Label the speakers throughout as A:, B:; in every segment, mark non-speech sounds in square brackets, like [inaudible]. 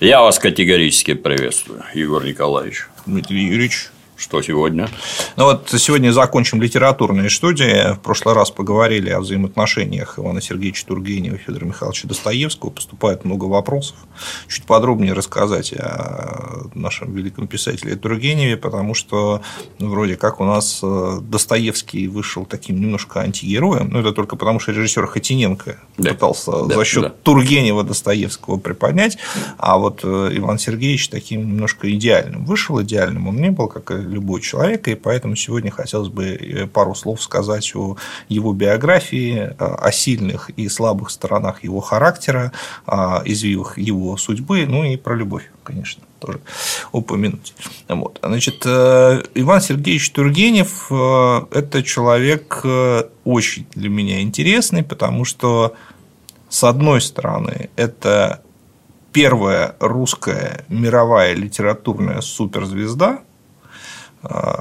A: Я вас категорически приветствую, Егор Николаевич.
B: Дмитрий Юрьевич.
A: Что сегодня?
B: Ну вот сегодня закончим литературные студии. В прошлый раз поговорили о взаимоотношениях Ивана Сергеевича Тургенева и Федора Михайловича Достоевского. Поступает много вопросов. Чуть подробнее рассказать о нашем великом писателе Тургеневе, потому что ну, вроде как у нас э, Достоевский вышел таким немножко антигероем. Но это только потому, что режиссер Хотиненко да. пытался да, за счет да. Тургенева Достоевского приподнять, а вот э, Иван Сергеевич таким немножко идеальным. Вышел идеальным, он не был, как любой человек, и поэтому сегодня хотелось бы э, пару слов сказать о его биографии, э, о сильных и слабых сторонах его характера, о извивах его судьбы, ну и про любовь, конечно тоже упомянуть. Вот. Значит, э, Иван Сергеевич Тургенев – это человек очень для меня интересный, потому что, с одной стороны, это первая русская мировая литературная суперзвезда,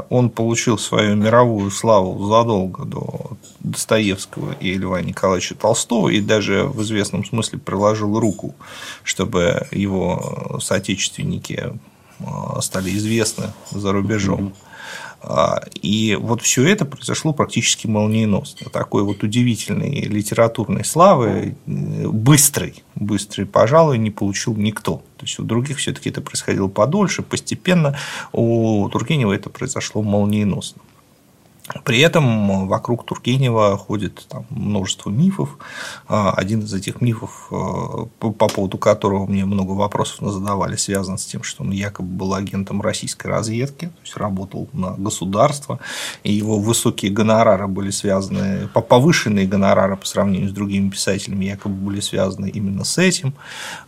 B: он получил свою мировую славу задолго до Достоевского и Льва Николаевича Толстого и даже в известном смысле приложил руку, чтобы его соотечественники а, стали известны за рубежом. А, и вот все это произошло практически молниеносно. Такой вот удивительной литературной славы, быстрой, быстрой, пожалуй, не получил никто. То есть у других все-таки это происходило подольше, постепенно. У Тургенева это произошло молниеносно. При этом вокруг Тургенева ходит там множество мифов. А, один из этих мифов, а, по поводу которого мне много вопросов задавали, связан с тем, что он якобы был агентом российской разведки, то есть работал на государство, и его высокие гонорары были связаны, повышенные гонорары по сравнению с другими писателями якобы были связаны именно с этим.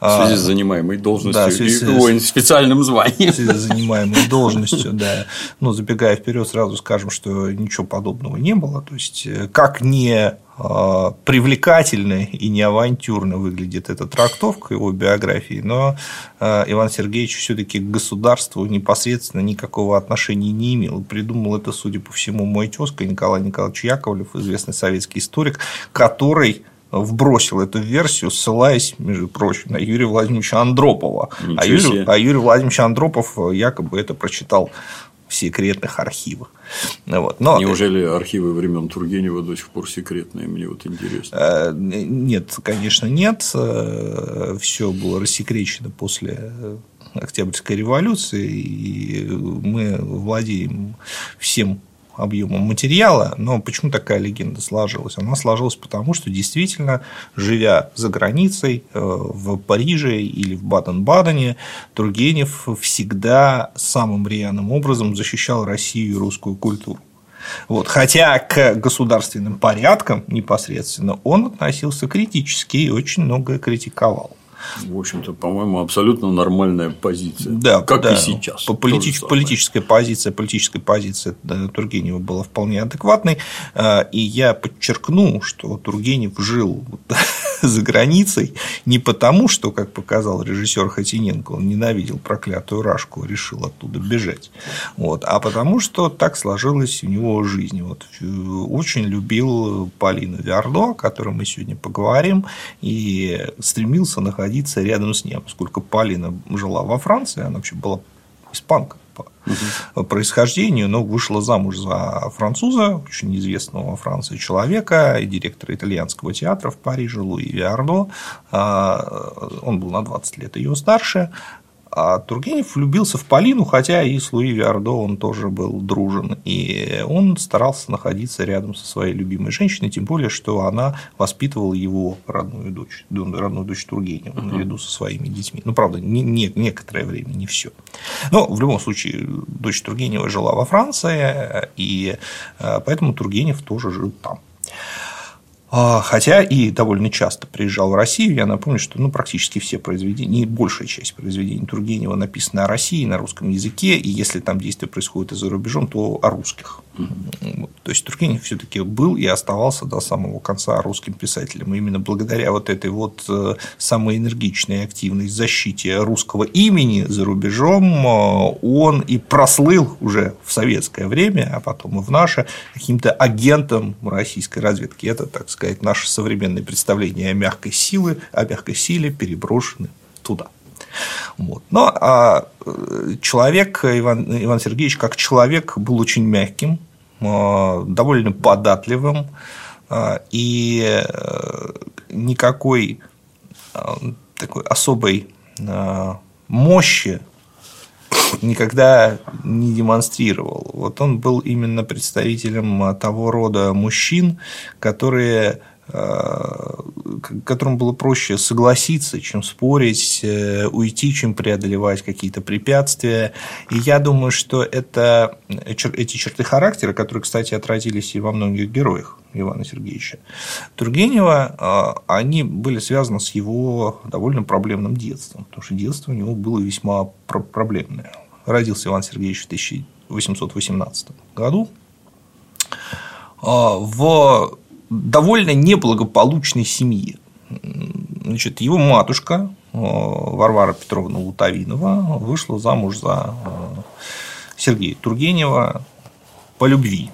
A: В связи с занимаемой должностью да, связи, и специальным званием. В
B: связи с занимаемой должностью, да. Но забегая вперед, сразу скажем, что ничего подобного не было. То есть, э, как не э, привлекательно и не авантюрно выглядит эта трактовка его биографии, но э, Иван Сергеевич все-таки к государству непосредственно никакого отношения не имел. Придумал это, судя по всему, мой тезка Николай Николаевич Яковлев, известный советский историк, который вбросил эту версию, ссылаясь, между прочим, на Юрия Владимировича Андропова. А Юрий, а Юрий Владимирович Андропов якобы это прочитал в секретных архивах.
A: Вот. Но... Неужели архивы времен Тургенева до сих пор секретные? Мне вот интересно. Э,
B: нет, конечно, нет. Э, Все было рассекречено после Октябрьской революции, и мы владеем всем объемом материала, но почему такая легенда сложилась? Она сложилась потому, что действительно, живя за границей, э, в Париже или в Баден-Бадене, Тургенев всегда самым рьяным образом защищал Россию и русскую культуру. Вот. Хотя к государственным порядкам непосредственно он относился критически и очень многое критиковал
A: в общем-то, по-моему, абсолютно нормальная позиция. Да, как да. и сейчас.
B: По политич... Политическая позиция, политическая позиция Тургенева была вполне адекватной. А, и я подчеркну, что Тургенев жил [laughs] [laughs] за границей не потому, что, как показал режиссер Хотиненко, он ненавидел проклятую Рашку, решил оттуда бежать, вот, а потому, что так сложилось у него жизнь. Вот, э, очень любил Полину Виардо, о которой мы сегодня поговорим, и стремился находиться рядом с ней, поскольку Полина жила во Франции, она вообще была испанка угу. происхождению, но вышла замуж за француза, очень известного во Франции человека, и директора итальянского театра в Париже Луи Виардо. А, он был на 20 лет ее старше. А Тургенев влюбился в Полину, хотя и с Луи Виардо он тоже был дружен. И он старался находиться рядом со своей любимой женщиной, тем более, что она воспитывала его родную дочь, родную дочь Тургенева, uh-huh. наряду со своими детьми. Ну, правда, не, не, некоторое время, не все. Но в любом случае, дочь Тургенева жила во Франции, и э, поэтому Тургенев тоже жил там. А, хотя и довольно часто приезжал в Россию. Я напомню, что ну, практически все произведения, большая часть произведений Тургенева написаны о России на русском языке, и если там действие происходит и за рубежом, то о русских. То есть Тургенев все-таки был и оставался до самого конца русским писателем. И именно благодаря вот этой вот э, самой энергичной и активной защите русского имени за рубежом э, он и прослыл уже в советское время, а потом и в наше, каким-то агентом российской разведки. Это, так сказать, наше современное представление о мягкой силе, о мягкой силе переброшены туда. Вот. Но а человек, Иван, Иван Сергеевич, как человек, был очень мягким, довольно податливым, и никакой такой особой мощи никогда не демонстрировал. Вот он был именно представителем того рода мужчин, которые Э, которым было проще согласиться, чем спорить, э, уйти, чем преодолевать какие-то препятствия. И я думаю, что это, эти черты характера, которые, кстати, отразились и во многих героях Ивана Сергеевича Тургенева, э, они были связаны с его довольно проблемным детством, потому что детство у него было весьма проблемное. Родился Иван Сергеевич в 1818 году. В довольно неблагополучной семье. Значит, его матушка э, Варвара Петровна Лутовинова вышла замуж за э, Сергея Тургенева по любви.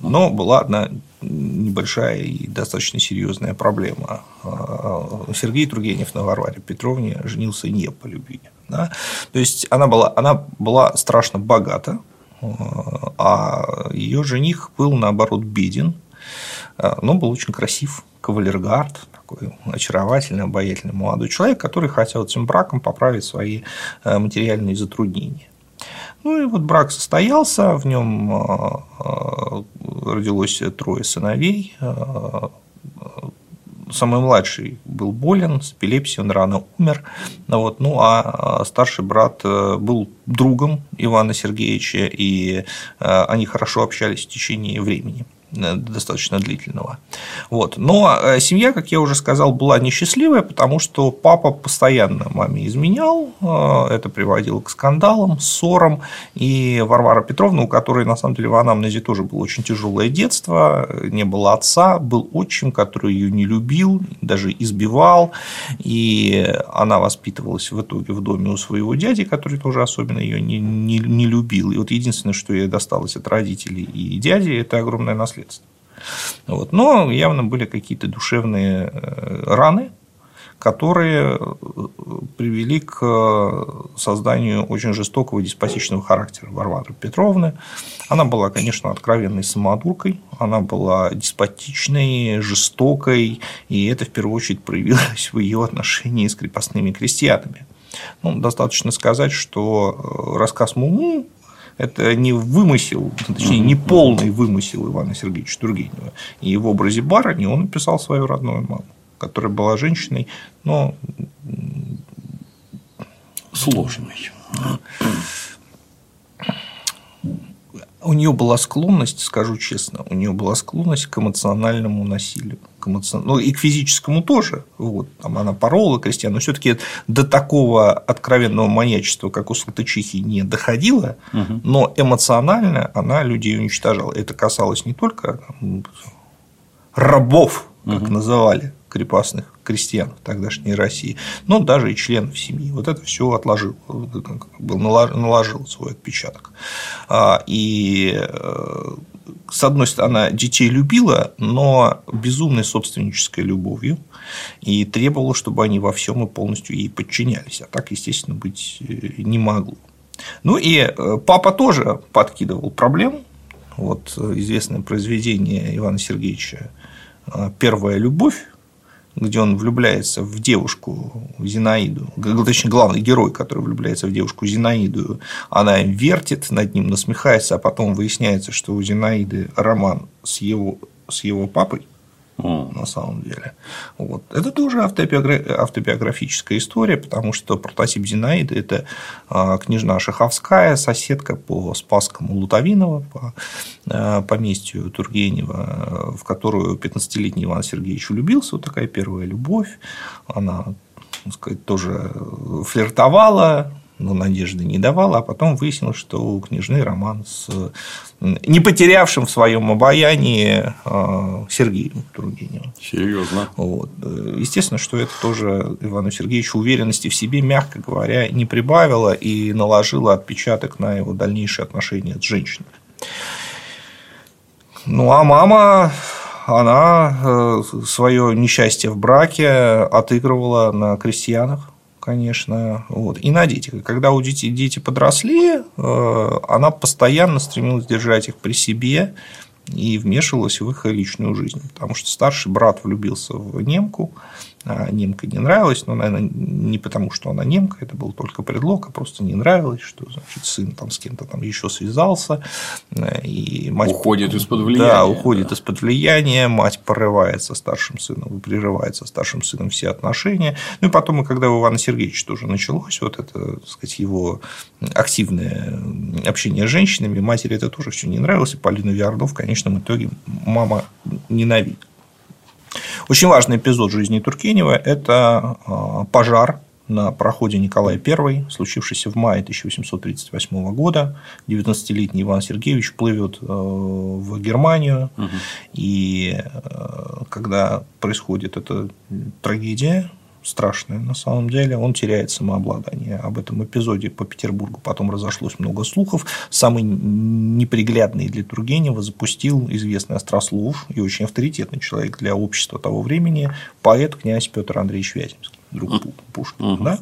B: Но была одна небольшая и достаточно серьезная проблема. Э, Сергей Тургенев на Варваре Петровне женился не по любви. Да? То есть она была, она была страшно богата, а ее жених был наоборот беден, но был очень красив, кавалергард, такой очаровательный, обаятельный молодой человек, который хотел этим браком поправить свои э, материальные затруднения. Ну и вот брак состоялся, в нем э, родилось трое сыновей. Самый младший был болен, с эпилепсией, он рано умер. Вот, ну а старший брат был другом Ивана Сергеевича, и они хорошо общались в течение времени. Э, достаточно длительного. Вот. Но э, семья, как я уже сказал, была несчастливая, потому что папа постоянно маме изменял, э, это приводило к скандалам, ссорам, и Варвара Петровна, у которой на самом деле в анамнезе тоже было очень тяжелое детство, не было отца, был отчим, который ее не любил, даже избивал, и она воспитывалась в итоге в доме у своего дяди, который тоже особенно ее не, не, не любил. И вот единственное, что ей досталось от родителей и дяди, это огромное наследство средств. Вот. Но явно были какие-то душевные э, раны, которые э, привели к э, созданию очень жестокого деспотичного характера Варвары Петровны. Она была, конечно, откровенной самодуркой, она была деспотичной, жестокой, и это в первую очередь проявилось в ее отношении с крепостными крестьянами. Ну, достаточно сказать, что рассказ Муму это не вымысел, точнее, не полный вымысел Ивана Сергеевича Тургенева. И в образе барыни он написал свою родную маму, которая была женщиной, но
A: сложной
B: у нее была склонность, скажу честно, у нее была склонность к эмоциональному насилию. К эмоцион... Ну, и к физическому тоже. Вот, там она порола крестьян, но все-таки до такого откровенного маньячества, как у Салтычихи, не доходило, угу. но эмоционально она людей уничтожала. Это касалось не только там, рабов, как угу. называли крепостных крестьян тогдашней России, но даже и членов семьи. Вот это все отложил, наложил свой отпечаток. А, и э, с одной стороны, она детей любила, но безумной собственнической любовью и требовала, чтобы они во всем и полностью ей подчинялись. А так, естественно, быть э, не могло. Ну и э, папа тоже подкидывал проблем. Вот известное произведение Ивана Сергеевича «Первая любовь», где он влюбляется в девушку Зинаиду, точнее, главный герой, который влюбляется в девушку Зинаиду, она вертит, над ним насмехается, а потом выясняется, что у Зинаиды роман с его, с его папой, на самом деле. Вот. Это тоже автобиографическая история, потому что прототип Зинаиды – это а, княжна Шаховская, соседка по Спасскому Лутовинова, по а, поместью Тургенева, в которую 15-летний Иван Сергеевич влюбился. Вот такая первая любовь. Она сказать, тоже флиртовала, но надежды не давала, а потом выяснилось, что у княжны роман с не потерявшим в своем обаянии а, Сергеем Тургеневым.
A: Серьезно.
B: Вот. Естественно, что это тоже Ивану Сергеевичу уверенности в себе, мягко говоря, не прибавило и наложило отпечаток на его дальнейшие отношения с женщиной. Ну а мама, она э, свое несчастье в браке отыгрывала на крестьянах, конечно, вот, и на детях. Когда у детей дети подросли, она постоянно стремилась держать их при себе, и вмешивалась в их личную жизнь, потому что старший брат влюбился в немку, немка не нравилась, но, наверное, не потому, что она немка, это был только предлог, а просто не нравилось, что значит, сын там с кем-то там еще связался, и мать
A: уходит из-под влияния.
B: Да, уходит да. из-под влияния, мать порывает со старшим сыном, прерывает со старшим сыном все отношения. Ну и потом, когда у Ивана Сергеевича тоже началось вот это, так сказать, его активное общение с женщинами, матери это тоже все не нравилось, и Полина Виардов в конечном итоге мама ненавидит. Очень важный эпизод жизни Тургенева – это а, пожар на проходе Николая I, случившийся в мае 1838 года. 19-летний Иван Сергеевич плывет э, в Германию, угу. и э, когда происходит эта трагедия, страшное на самом деле, он теряет самообладание. Об этом эпизоде по Петербургу потом разошлось много слухов. Самый неприглядный для Тургенева запустил известный острослов и очень авторитетный человек для общества того времени, поэт князь Петр Андреевич Вяземский, друг Пушкина. Да?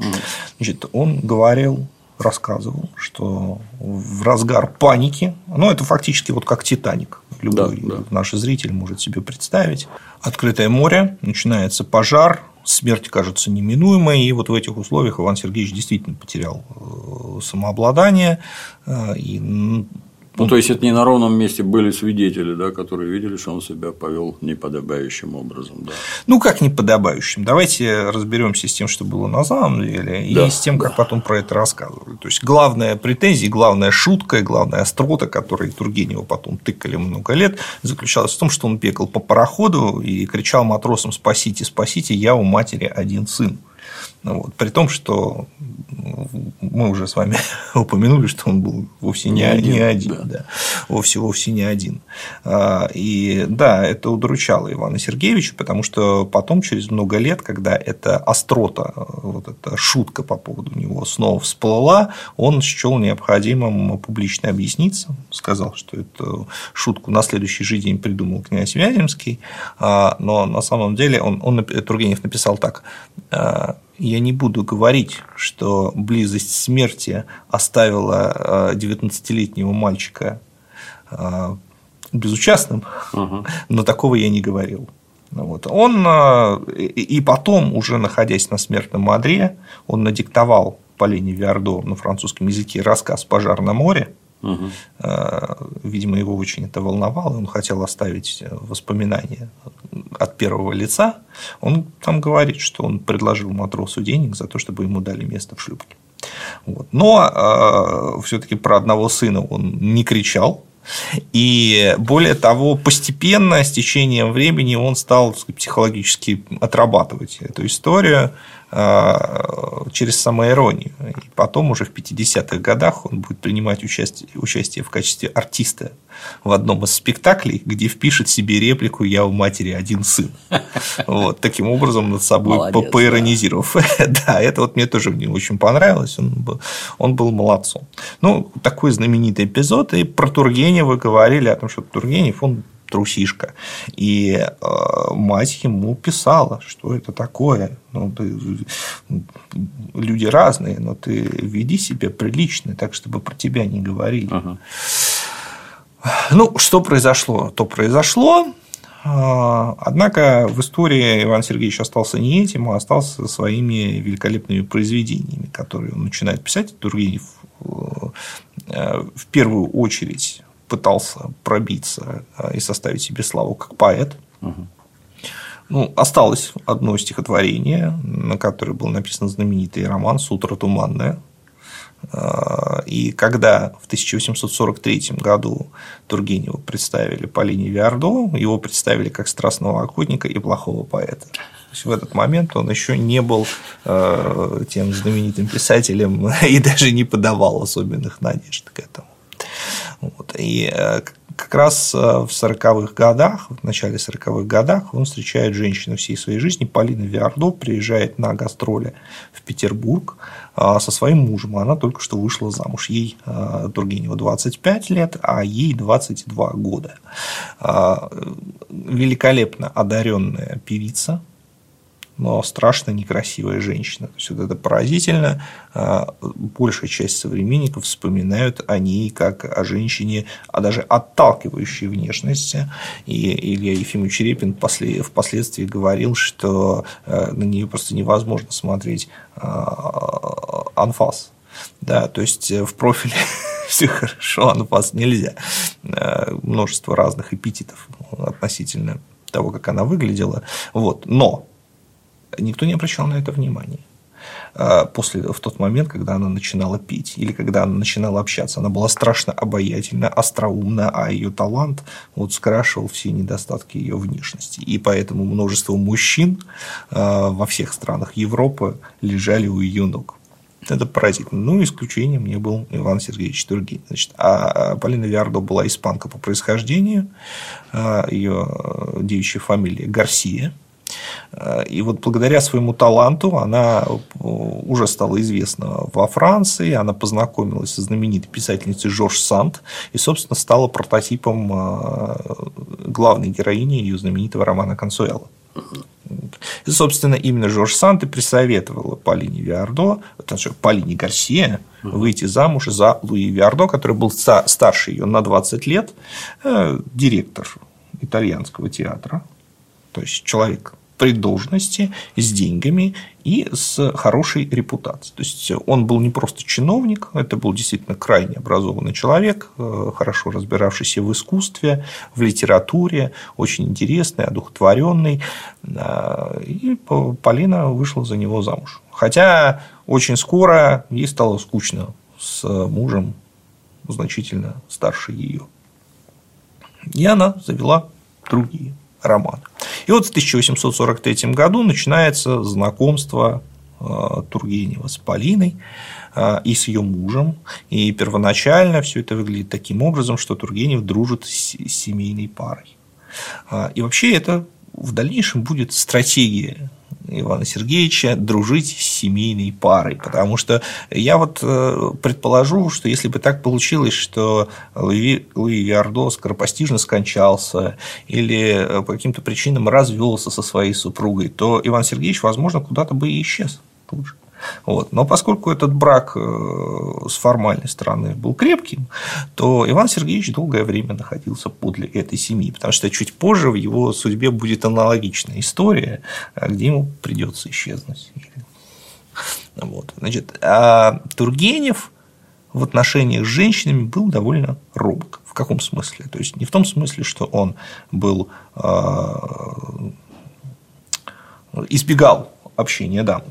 B: Значит, он говорил рассказывал, что в разгар паники, ну, это фактически вот как Титаник, любой да, да. наш зритель может себе представить, открытое море, начинается пожар, смерть кажется неминуемой, и вот в этих условиях Иван Сергеевич действительно потерял э, самообладание, э, и
A: ну, то есть это не на ровном месте были свидетели, да, которые видели, что он себя повел неподобающим образом. Да.
B: Ну, как неподобающим? Давайте разберемся с тем, что было на самом деле, да, и с тем, как да. потом про это рассказывали. То есть главная претензия, главная шутка, главная острота, которой Тургенева потом тыкали много лет, заключалась в том, что он бегал по пароходу и кричал матросам «Спасите, спасите, я у матери один сын». Ну вот. При том, что мы уже с вами [laughs] упомянули, что он был вовсе не, не один, не один да. Да, вовсе, вовсе не один. А, и да, это удручало Ивана Сергеевича, потому что потом, через много лет, когда эта острота, вот эта шутка по поводу него снова всплыла, он счел необходимым публично объясниться, сказал, что эту шутку на следующий же день придумал князь Вяземский, а, но на самом деле он, он Тургенев написал так а, я не буду говорить, что близость смерти оставила 19-летнего а, мальчика а, безучастным, угу. но такого я не говорил. Вот. Он а, и потом, уже находясь на смертном одре, он надиктовал Полине Виардо на французском языке рассказ «Пожар на море», Угу. Видимо, его очень это волновало, он хотел оставить воспоминания от первого лица. Он там говорит, что он предложил матросу денег за то, чтобы ему дали место в шлюпке. Вот. Но э, все-таки про одного сына он не кричал, и более того, постепенно, с течением времени, он стал психологически отрабатывать эту историю а, через самоиронию. И потом уже в 50-х годах он будет принимать участие, участие в качестве артиста в одном из спектаклей, где впишет себе реплику «Я у матери один сын». Вот, таким образом над собой Молодец, поиронизировав. Да. [laughs] да, это вот мне тоже мне очень понравилось. Он был, он был молодцом. Ну, такой знаменитый эпизод. И про Тургенева говорили о том, что Тургенев, он трусишка. И э, мать ему писала, что это такое. Ну, ты, люди разные, но ты веди себя прилично, так, чтобы про тебя не говорили. Ага. Ну, что произошло? То произошло. Э, однако в истории Иван Сергеевич остался не этим, а остался своими великолепными произведениями, которые он начинает писать. Тургенев э, в первую очередь пытался пробиться а, и составить себе славу как поэт. Угу. Ну, осталось одно стихотворение, на которое был написан знаменитый роман «Сутра туманная». А, и когда в 1843 году Тургенева представили Полине Виардо, его представили как страстного охотника и плохого поэта. То есть в этот момент он еще не был э, тем знаменитым писателем [laughs] и даже не подавал особенных надежд к этому. Вот. И э, как раз э, в 40-х годах, в начале 40-х годах он встречает женщину всей своей жизни, Полина Виардо, приезжает на гастроли в Петербург э, со своим мужем. Она только что вышла замуж. Ей Тургенева 25 лет, а ей 22 года. Великолепно одаренная певица, но страшно некрасивая женщина. То есть, вот это поразительно. А, большая часть современников вспоминают о ней как о женщине, а даже отталкивающей внешности. И Илья Ефимович Репин впоследствии говорил, что э, на нее просто невозможно смотреть а, анфас. Да, то есть э, в профиле [laughs] все хорошо, анфас нельзя. Э, множество разных эпитетов относительно того, как она выглядела. Вот. Но никто не обращал на это внимания а, после, в тот момент, когда она начинала петь или когда она начинала общаться. Она была страшно обаятельна, остроумна, а ее талант вот скрашивал все недостатки ее внешности. И поэтому множество мужчин а, во всех странах Европы лежали у ее ног. Это поразительно. Ну, исключением не был Иван Сергеевич Тургин. Значит, а Полина Виардо была испанка по происхождению, а, ее девичья фамилия Гарсия. И вот благодаря своему таланту она уже стала известна во Франции, она познакомилась со знаменитой писательницей Жорж Санд и, собственно, стала прототипом а, главной героини ее знаменитого романа «Консуэла». И, собственно, именно Жорж Сант и присоветовала Полине Виардо, Полине Гарсия, выйти замуж за Луи Виардо, который был старше ее на 20 лет, э, директор итальянского театра, то есть человек при должности, с деньгами и с хорошей репутацией. То есть он был не просто чиновник, это был действительно крайне образованный человек, э, хорошо разбиравшийся в искусстве, в литературе, очень интересный, одухотворенный. Э, и Полина вышла за него замуж. Хотя очень скоро ей стало скучно с мужем, значительно старше ее. И она завела другие романы. И вот в 1843 году начинается знакомство э, Тургенева с Полиной э, и с ее мужем. И первоначально все это выглядит таким образом, что Тургенев дружит с семейной парой. Э, и вообще это в дальнейшем будет стратегия Ивана Сергеевича дружить с семейной парой, потому что я вот э, предположу, что если бы так получилось, что Луи, Луи Виардо скоропостижно скончался или э, по каким-то причинам развелся со своей супругой, то Иван Сергеевич, возможно, куда-то бы и исчез тут же. Вот. Но поскольку этот брак э, с формальной стороны был крепким, то Иван Сергеевич долгое время находился подле этой семьи, потому что чуть позже в его судьбе будет аналогичная история, э, где ему придется исчезнуть. Вот. Значит, а Тургенев в отношениях с женщинами был довольно робок. В каком смысле? То есть не в том смысле, что он был э, избегал общения дам.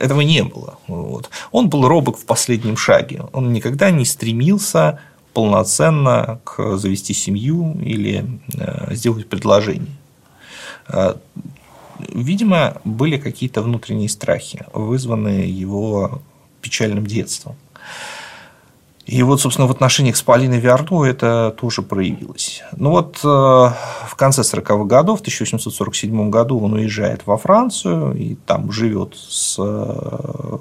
B: Этого не было. Вот. Он был робок в последнем шаге. Он никогда не стремился полноценно к завести семью или э, сделать предложение. Э, видимо, были какие-то внутренние страхи, вызванные его печальным детством. И вот, собственно, в отношениях с Полиной Виардо это тоже проявилось. Ну вот э, в конце 40-х годов, в 1847 году он уезжает во Францию и там живет с, э,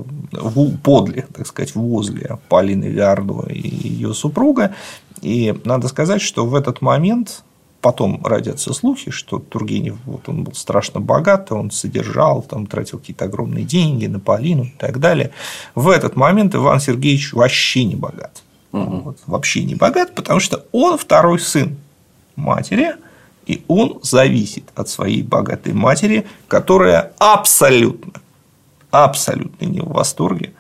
B: подле, так сказать, возле Полины Виардо и ее супруга. И надо сказать, что в этот момент потом родятся слухи, что Тургенев вот он был страшно богат, он содержал, там, тратил какие-то огромные деньги на Полину и так далее. В этот момент Иван Сергеевич вообще не богат. Угу. Вот, вообще не богат, потому что он второй сын матери, и он зависит от своей богатой матери, которая абсолютно, абсолютно не в восторге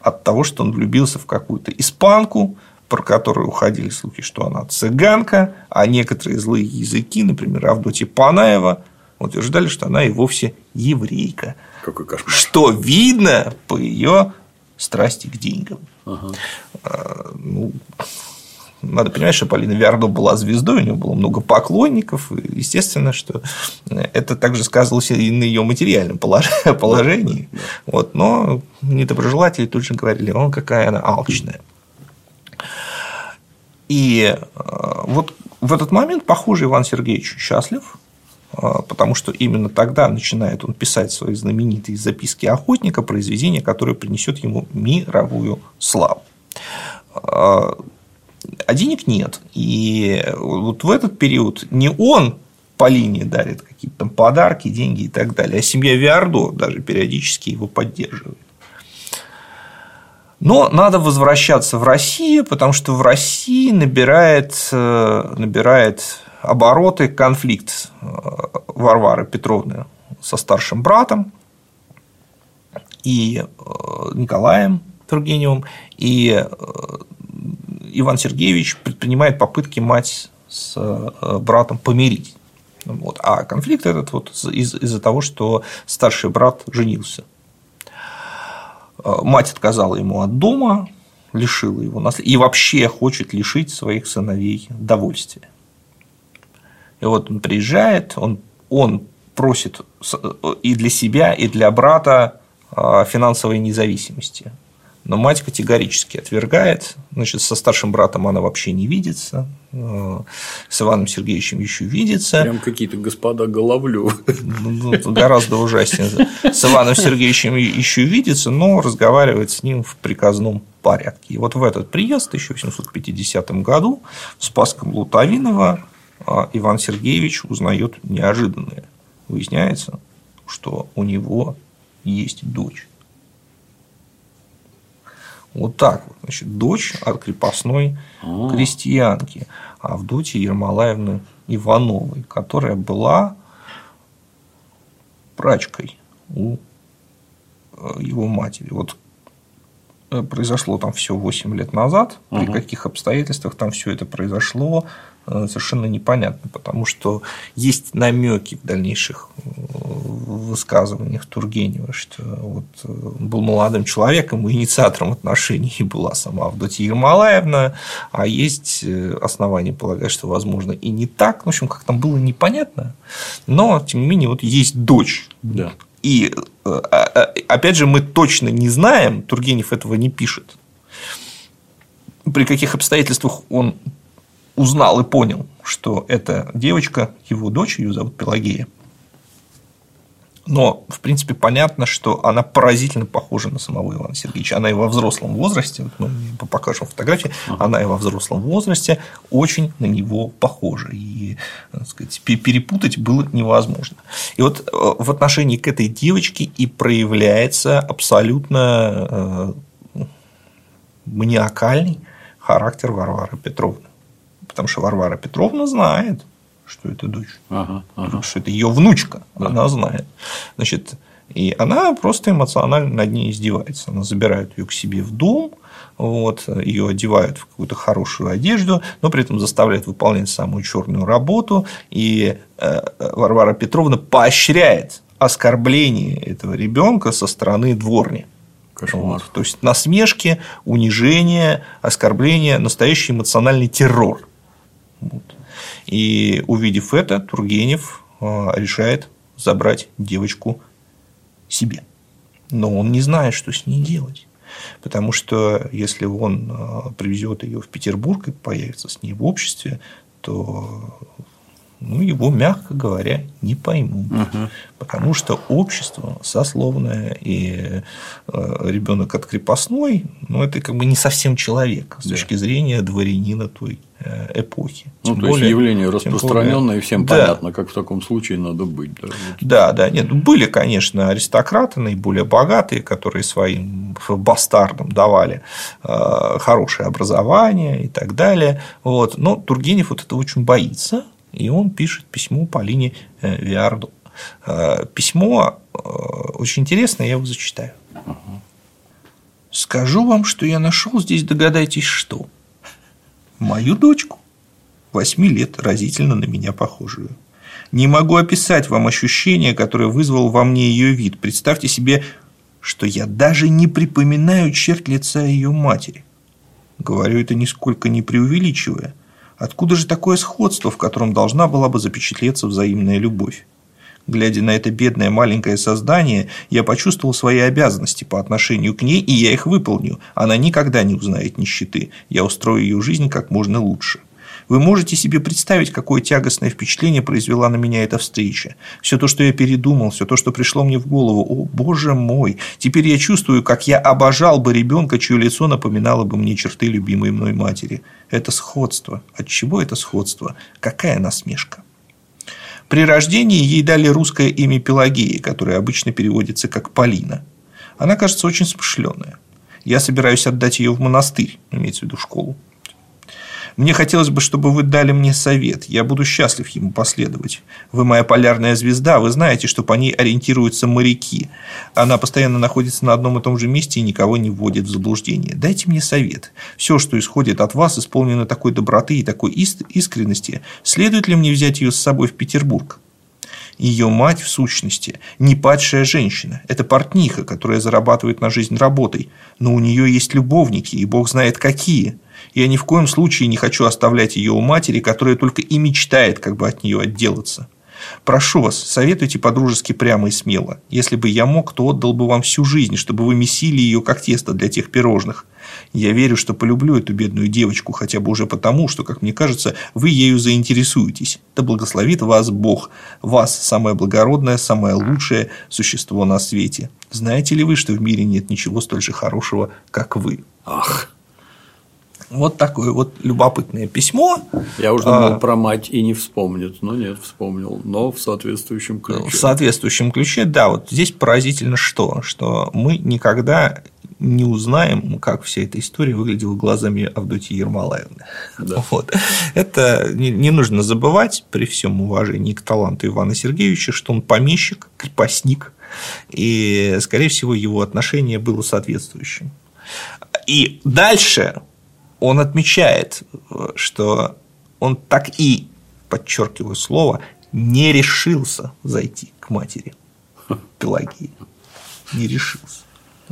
B: от того, что он влюбился в какую-то испанку, про которую уходили слухи, что она цыганка, а некоторые злые языки, например, Авдотья Панаева, утверждали, что она и вовсе еврейка.
A: Какой кошмар.
B: Что видно по ее страсти к деньгам. Ага. А, ну, надо понимать, что Полина Виардо была звездой, у нее было много поклонников, и естественно, что это также сказывалось и на ее материальном положении. Вот, но недоброжелатели тут же говорили, он какая она алчная. И э, вот в этот момент, похоже, Иван Сергеевич счастлив, э, потому что именно тогда начинает он писать свои знаменитые записки охотника, произведение, которое принесет ему мировую славу. Э, а денег нет. И вот в этот период не он Полине дарит какие-то там подарки, деньги и так далее. А семья Виардо даже периодически его поддерживает. Но надо возвращаться в Россию, потому что в России набирает, э, набирает обороты конфликт э, Варвары Петровны со старшим братом и э, Николаем Тургеневым, и Иван Сергеевич предпринимает попытки мать с братом помирить. Вот. А конфликт этот вот из- из-за того, что старший брат женился мать отказала ему от дома, лишила его и вообще хочет лишить своих сыновей довольствия. И вот он приезжает, он, он просит и для себя, и для брата э, финансовой независимости. Но мать категорически отвергает. Значит, со старшим братом она вообще не видится. Э, с Иваном Сергеевичем еще видится.
A: Прям какие-то господа Головлю.
B: Ну, гораздо ужаснее. С Иваном Сергеевичем еще видится, но разговаривает с ним в приказном порядке. И вот в этот приезд в 1850 году в Спасском Лутовиново а, Иван Сергеевич узнает неожиданное. Выясняется, что у него есть дочь. Вот так вот. Значит, дочь от крепостной А-а-а. крестьянки Авдотьи Ермолаевны Ивановой, которая была прачкой у э, его матери. Вот э, произошло там все 8 лет назад, угу. при каких обстоятельствах там все это произошло, совершенно непонятно, потому что есть намеки в дальнейших э, высказываниях Тургенева, что вот э, был молодым человеком, и инициатором отношений [laughs] была сама Авдотья Ермолаевна, а есть основания полагать, что, возможно, и не так. В общем, как там было непонятно, но, тем не менее, вот есть дочь. Да. И, а, а, опять же, мы точно не знаем, Тургенев этого не пишет, при каких обстоятельствах он узнал и понял, что эта девочка, его дочь, ее зовут Пелагея. Но, в принципе, понятно, что она поразительно похожа на самого Ивана Сергеевича. Она и во взрослом возрасте, вот мы покажем фотографии, она и во взрослом возрасте очень на него похожа. И так сказать, перепутать было невозможно. И вот э, в отношении к этой девочке и проявляется абсолютно э, маниакальный характер Варвары Петровны потому что Варвара Петровна знает, что это дочь, ага, ага. что это ее внучка, да. она знает. Значит, и она просто эмоционально над ней издевается. Она забирает ее к себе в дом, вот, ее одевают в какую-то хорошую одежду, но при этом заставляет выполнять самую черную работу. И э, Варвара Петровна поощряет оскорбление этого ребенка со стороны дворни. Кошмар. Вот. То есть насмешки, унижение, оскорбление, настоящий эмоциональный террор. И увидев это, Тургенев а, решает забрать девочку себе. Но он не знает, что с ней делать. Потому что если он а, привезет ее в Петербург и появится с ней в обществе, то ну, его, мягко говоря, не поймут. Угу. Потому что общество сословное и э, ребенок от крепостной, ну, это как бы не совсем человек с да. точки зрения дворянина той э, эпохи.
A: Ну, тем то более, есть явление распространенное, более... и всем да. понятно, как в таком случае надо быть.
B: Да, да, да. Нет, ну, были, конечно, аристократы наиболее богатые, которые своим бастардам давали э, хорошее образование и так далее. Вот. Но Тургенев вот это очень боится и он пишет письмо Полине э, Виарду. Э, письмо э, очень интересное, я его зачитаю. Скажу вам, что я нашел здесь, догадайтесь, что? Мою дочку, восьми лет, разительно на меня похожую. Не могу описать вам ощущение, которое вызвал во мне ее вид. Представьте себе, что я даже не припоминаю черт лица ее матери. Говорю это нисколько не преувеличивая – Откуда же такое сходство, в котором должна была бы запечатлеться взаимная любовь? Глядя на это бедное маленькое создание, я почувствовал свои обязанности по отношению к ней, и я их выполню. Она никогда не узнает нищеты. Я устрою ее жизнь как можно лучше. Вы можете себе представить, какое тягостное впечатление произвела на меня эта встреча. Все то, что я передумал, все то, что пришло мне в голову. О, боже мой! Теперь я чувствую, как я обожал бы ребенка, чье лицо напоминало бы мне черты любимой мной матери. Это сходство. От чего это сходство? Какая насмешка? При рождении ей дали русское имя Пелагея, которое обычно переводится как Полина. Она кажется очень смышленая. Я собираюсь отдать ее в монастырь, имеется в виду школу. Мне хотелось бы, чтобы вы дали мне совет. Я буду счастлив ему последовать. Вы моя полярная звезда. Вы знаете, что по ней ориентируются моряки. Она постоянно находится на одном и том же месте и никого не вводит в заблуждение. Дайте мне совет. Все, что исходит от вас, исполнено такой доброты и такой искренности. Следует ли мне взять ее с собой в Петербург? Ее мать, в сущности, не падшая женщина. Это портниха, которая зарабатывает на жизнь работой. Но у нее есть любовники, и бог знает какие. Я ни в коем случае не хочу оставлять ее у матери, которая только и мечтает, как бы от нее отделаться. Прошу вас, советуйте по-дружески прямо и смело. Если бы я мог, то отдал бы вам всю жизнь, чтобы вы месили ее как тесто для тех пирожных. Я верю, что полюблю эту бедную девочку, хотя бы уже потому, что, как мне кажется, вы ею заинтересуетесь. Да благословит вас Бог, вас, самое благородное, самое лучшее существо на свете. Знаете ли вы, что в мире нет ничего столь же хорошего, как вы?
A: Ах,
B: вот такое вот любопытное письмо.
A: Я уже думал а, про мать и не вспомнит, но нет, вспомнил, но в соответствующем ключе.
B: В соответствующем ключе, да, вот здесь поразительно что, что мы никогда не узнаем, как вся эта история выглядела глазами Авдотьи Ермолаевны. Да. Вот. Это не, не нужно забывать при всем уважении к таланту Ивана Сергеевича, что он помещик, крепостник, и, скорее всего, его отношение было соответствующим. И дальше он отмечает, что он так и, подчеркиваю слово, не решился зайти к матери Пелагии. Не решился.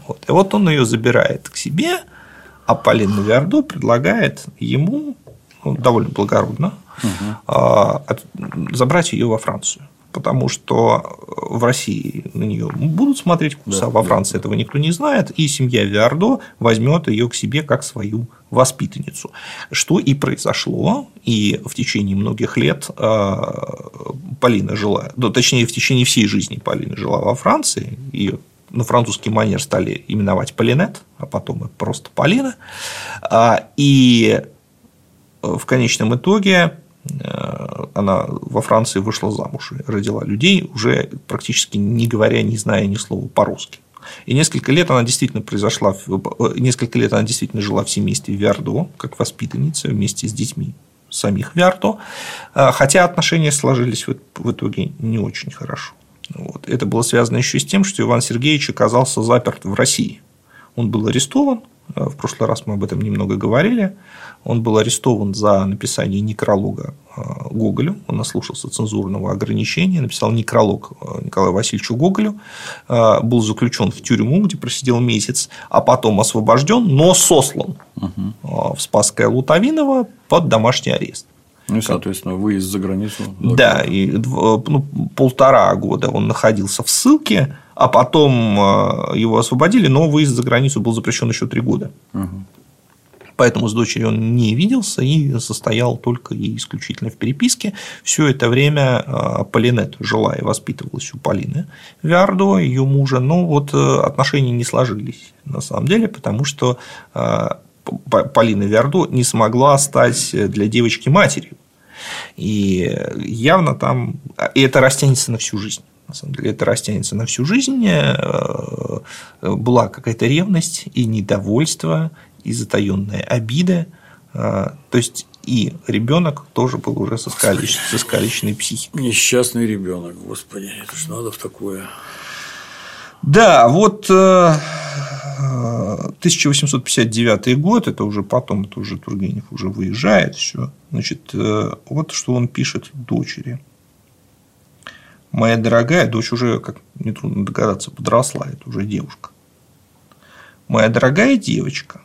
B: Вот. И вот он ее забирает к себе, а Полина Виардо предлагает ему ну, довольно благородно угу. забрать ее во Францию потому что в России на нее будут смотреть курса, да, а во Франции да. этого никто не знает, и семья Виардо возьмет ее к себе как свою воспитанницу. Что и произошло, и в течение многих лет а, Полина жила, ну, точнее, в течение всей жизни Полина жила во Франции, ее на французский манер стали именовать Полинет, а потом и просто Полина. А, и в конечном итоге Э, она во Франции вышла замуж и родила людей, уже практически не говоря, не зная ни слова по-русски. И несколько лет она действительно произошла, э, несколько лет она действительно жила в семействе Виардо, как воспитанница вместе с детьми самих Виардо, э, хотя отношения сложились в итоге не очень хорошо. Вот. Это было связано еще с тем, что Иван Сергеевич оказался заперт в России. Он был арестован, в прошлый раз мы об этом немного говорили, он был арестован за написание некролога э, Гоголю. Он наслушался цензурного ограничения, написал некролог э, Николаю Васильевичу Гоголю, был заключен в тюрьму, где просидел месяц, а потом освобожден, но сослан угу. в Спасское Лутовиново под домашний арест.
A: Ну и, соответственно, выезд за границу.
B: Да, и ну, полтора года он находился в ссылке, а потом его освободили, но выезд за границу был запрещен еще три года. Угу. Поэтому с дочерью он не виделся и состоял только и исключительно в переписке. Все это время а, Полинет жила и воспитывалась у Полины Виардо, ее мужа, но вот э, отношения не сложились на самом деле, потому что Полина Виардо не смогла стать для девочки матерью. И явно там... И это растянется на всю жизнь на самом деле это растянется на всю жизнь, э, была какая-то ревность и недовольство, и затаенная обида. А, то есть и ребенок тоже был уже со, скалич... со скалечной психикой.
A: Несчастный ребенок, господи, это ж надо в такое.
B: Да, вот 1859 э, год, это уже потом, это уже Тургенев уже выезжает, все. Значит, э, вот что он пишет дочери. Моя дорогая дочь уже, как нетрудно догадаться, подросла, это уже девушка. Моя дорогая девочка,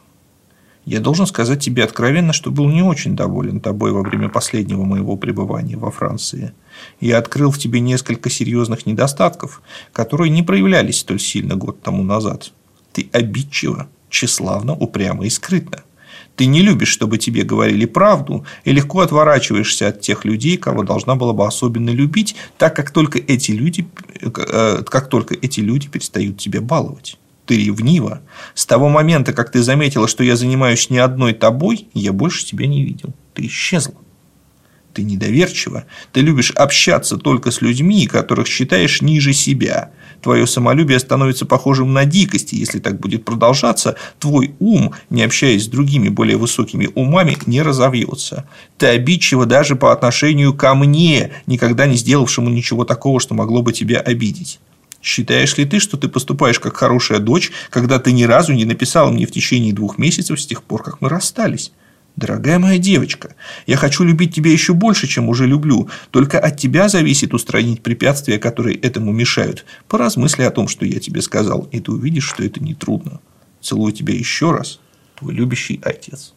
B: я должен сказать тебе откровенно, что был не очень доволен тобой во время последнего моего пребывания во Франции. Я открыл в тебе несколько серьезных недостатков, которые не проявлялись столь сильно год тому назад. Ты обидчива, тщеславна, упряма и скрытна. Ты не любишь, чтобы тебе говорили правду, и легко отворачиваешься от тех людей, кого должна была бы особенно любить, так как только эти люди, э, как только эти люди перестают тебя баловать ты ревнива. С того момента, как ты заметила, что я занимаюсь не одной тобой, я больше тебя не видел. Ты исчезла. Ты недоверчива. Ты любишь общаться только с людьми, которых считаешь ниже себя. Твое самолюбие становится похожим на дикость, если так будет продолжаться, твой ум, не общаясь с другими более высокими умами, не разовьется. Ты обидчива даже по отношению ко мне, никогда не сделавшему ничего такого, что могло бы тебя обидеть. Считаешь ли ты, что ты поступаешь как хорошая дочь, когда ты ни разу не написала мне в течение двух месяцев с тех пор, как мы расстались? Дорогая моя девочка, я хочу любить тебя еще больше, чем уже люблю. Только от тебя зависит устранить препятствия, которые этому мешают. Поразмысли о том, что я тебе сказал, и ты увидишь, что это нетрудно. Целую тебя еще раз, твой любящий отец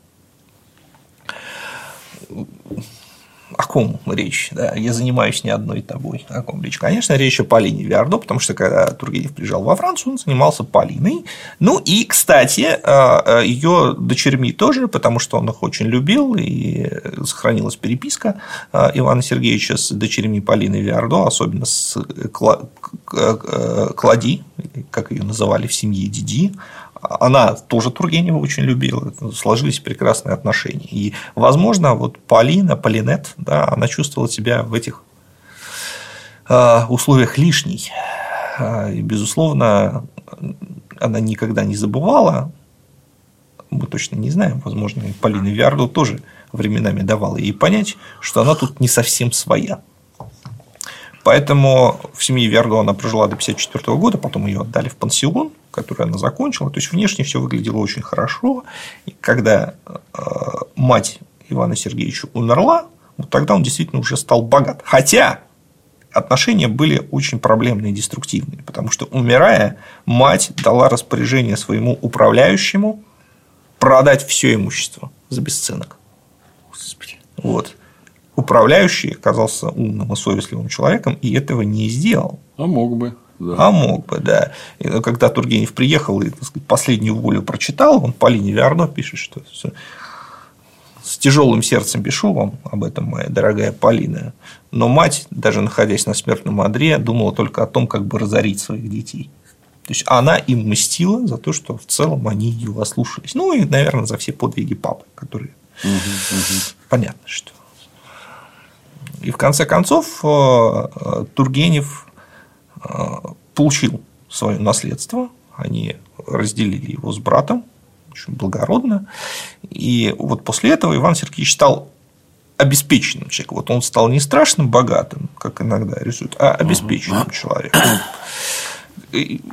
B: о ком речь? Да? Я занимаюсь не одной тобой. О ком речь? Конечно, речь о Полине Виардо, потому что когда Тургенев приезжал во Францию, он занимался Полиной. Ну и, кстати, э, э, ее дочерьми тоже, потому что он их очень любил, и сохранилась переписка э, Ивана Сергеевича с дочерьми Полины Виардо, особенно с Клади, как ее называли в семье Диди, она тоже Тургенева очень любила, сложились прекрасные отношения. И, возможно, вот Полина, Полинет, да, она чувствовала себя в этих а, условиях лишней. А, и, безусловно, она никогда не забывала, мы точно не знаем, возможно, Полина Виардо тоже временами давала ей понять, что она тут не совсем своя. Поэтому в семье Виардо она прожила до 1954 года, потом ее отдали в пансион, который она закончила. То есть внешне все выглядело очень хорошо. И когда э, мать Ивана Сергеевича умерла, вот тогда он действительно уже стал богат. Хотя отношения были очень проблемные и деструктивные, потому что, умирая, мать дала распоряжение своему управляющему продать все имущество за бесценок. Господи. Вот управляющий оказался умным и совестливым человеком и этого не сделал.
A: А мог бы.
B: Да. А мог бы, да. И когда Тургенев приехал и так сказать, последнюю волю прочитал, он по линии Виарно пишет, что с тяжелым сердцем пишу вам об этом, моя дорогая Полина. Но мать, даже находясь на смертном одре, думала только о том, как бы разорить своих детей. То есть она им мстила за то, что в целом они ее ослушались. Ну и, наверное, за все подвиги папы, которые угу, угу. понятно, что и в конце концов э, э, Тургенев получил свое наследство, они разделили его с братом, очень благородно. И вот после этого Иван Сергеевич стал обеспеченным человеком. Вот он стал не страшным богатым, как иногда рисуют, а обеспеченным человеком.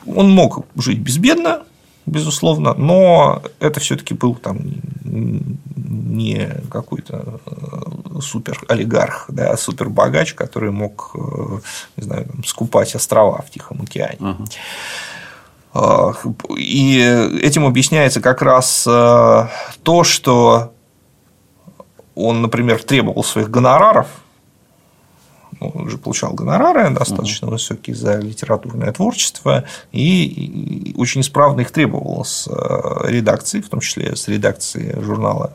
B: Он мог жить безбедно, безусловно, но это все-таки был там не какой-то э, супер олигарх, да, а супер богач, который мог, э, не знаю, там, скупать острова в Тихом океане. И этим объясняется как раз э, то, что он, например, требовал своих гонораров ну, он же получал гонорары достаточно угу. высокие за литературное творчество, и очень исправно их требовал с э, редакции, в том числе с редакции журнала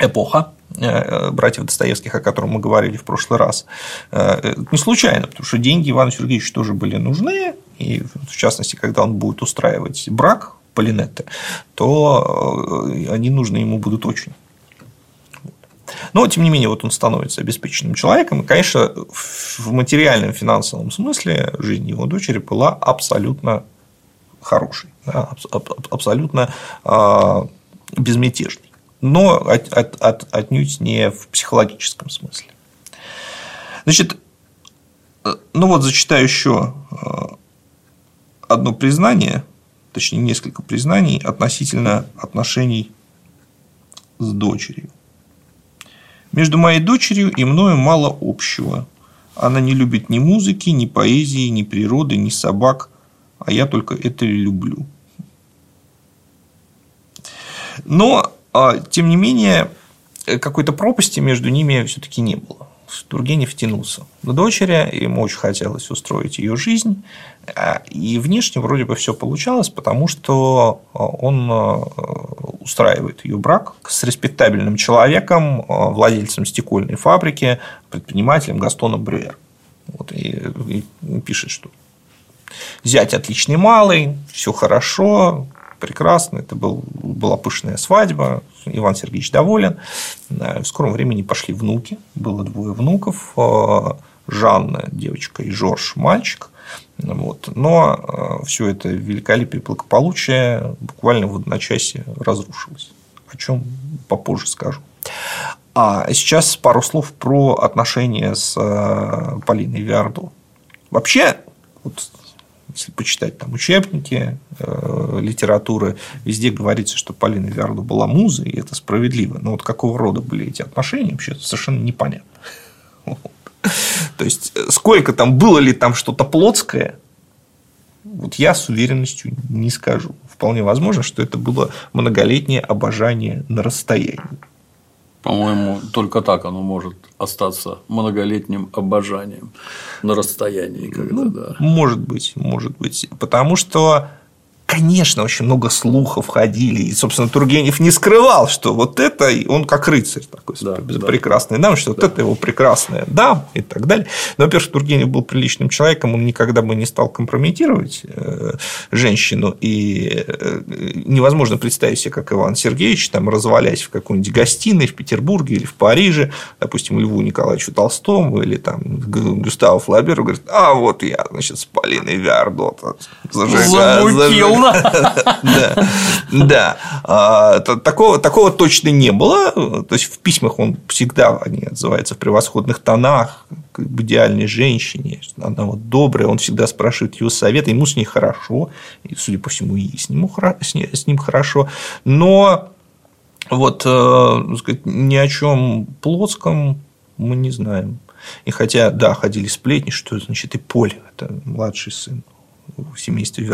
B: «Эпоха», э, братьев Достоевских, о котором мы говорили в прошлый раз. Э, не случайно, потому что деньги Ивану Сергеевичу тоже были нужны, и в частности, когда он будет устраивать брак Полинетты, то они нужны ему будут очень. Но, тем не менее, вот он становится обеспеченным человеком. И, конечно, в материальном финансовом смысле жизнь его дочери была абсолютно хорошей, да, абсолютно а, безмятежной. Но от, от, от, отнюдь не в психологическом смысле. Значит, ну вот зачитаю еще а, одно признание, точнее несколько признаний относительно отношений с дочерью. Между моей дочерью и мною мало общего. Она не любит ни музыки, ни поэзии, ни природы, ни собак, а я только это и люблю. Но, а, тем не менее, какой-то пропасти между ними все-таки не было. Тургенев тянулся к дочери, ему очень хотелось устроить ее жизнь, а, и внешне вроде бы все получалось, потому что он а, устраивает ее брак с респектабельным человеком, а, владельцем стекольной фабрики, предпринимателем Гастоном Брюер. Вот, и, и пишет, что зять отличный малый, все хорошо, прекрасно, это был, была пышная свадьба, Иван Сергеевич доволен. В скором времени пошли внуки, было двое внуков, э, Жанна, девочка, и Жорж, мальчик. Вот. Но э, все это великолепие и благополучие буквально в одночасье разрушилось. О чем попозже скажу. А сейчас пару слов про отношения с э, Полиной Виардо. Вообще, вот, если почитать там учебники э, литературы, везде говорится, что Полина Виардо была музой, и это справедливо. Но вот какого рода были эти отношения, вообще совершенно непонятно. [laughs] То есть, сколько там, было ли там что-то плотское, вот я с уверенностью не скажу. Вполне возможно, что это было многолетнее обожание на расстоянии.
A: По-моему, только так оно может остаться многолетним обожанием на расстоянии, когда ну, да.
B: Может быть, может быть. Потому что конечно, очень много слухов ходили. И, собственно, Тургенев не скрывал, что вот это он как рыцарь такой да, прекрасный да. дам, что да. вот это его прекрасная дам и так далее. Но, во-первых, Тургенев был приличным человеком, он никогда бы не стал компрометировать э, женщину. И э, невозможно представить себе, как Иван Сергеевич, там, развалясь в какой-нибудь гостиной в Петербурге или в Париже, допустим, Льву Николаевичу Толстому или там Густаву Флаберу, говорит, а вот я, значит, с Полиной Виардот
A: зажигаю, зажигаю
B: Да, да. А, такого, точно не было. То есть в письмах он всегда они отзываются в превосходных тонах, к идеальной женщине, она вот добрая, он всегда спрашивает ее совета, ему с ней хорошо, и, судя по всему, и с ним, хорошо, но вот э, сказать, ни о чем плотском мы не знаем. И хотя, да, ходили сплетни, что значит и Поль, это младший сын в семействе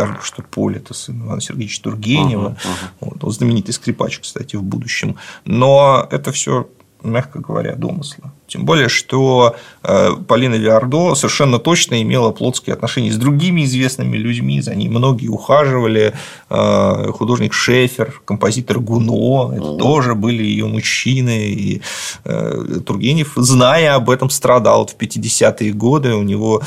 B: Поль – это сын Ивана Сергеевича Тургенева, uh-huh, uh-huh. Вот, знаменитый скрипач, кстати, в будущем. Но это все мягко говоря, домысла. Тем более, что э, Полина Виардо совершенно точно имела плотские отношения с другими известными людьми, за ней многие ухаживали. Э, художник Шефер, композитор Гуно, это тоже были ее мужчины. И э, Тургенев, зная об этом, страдал. В 50-е годы у него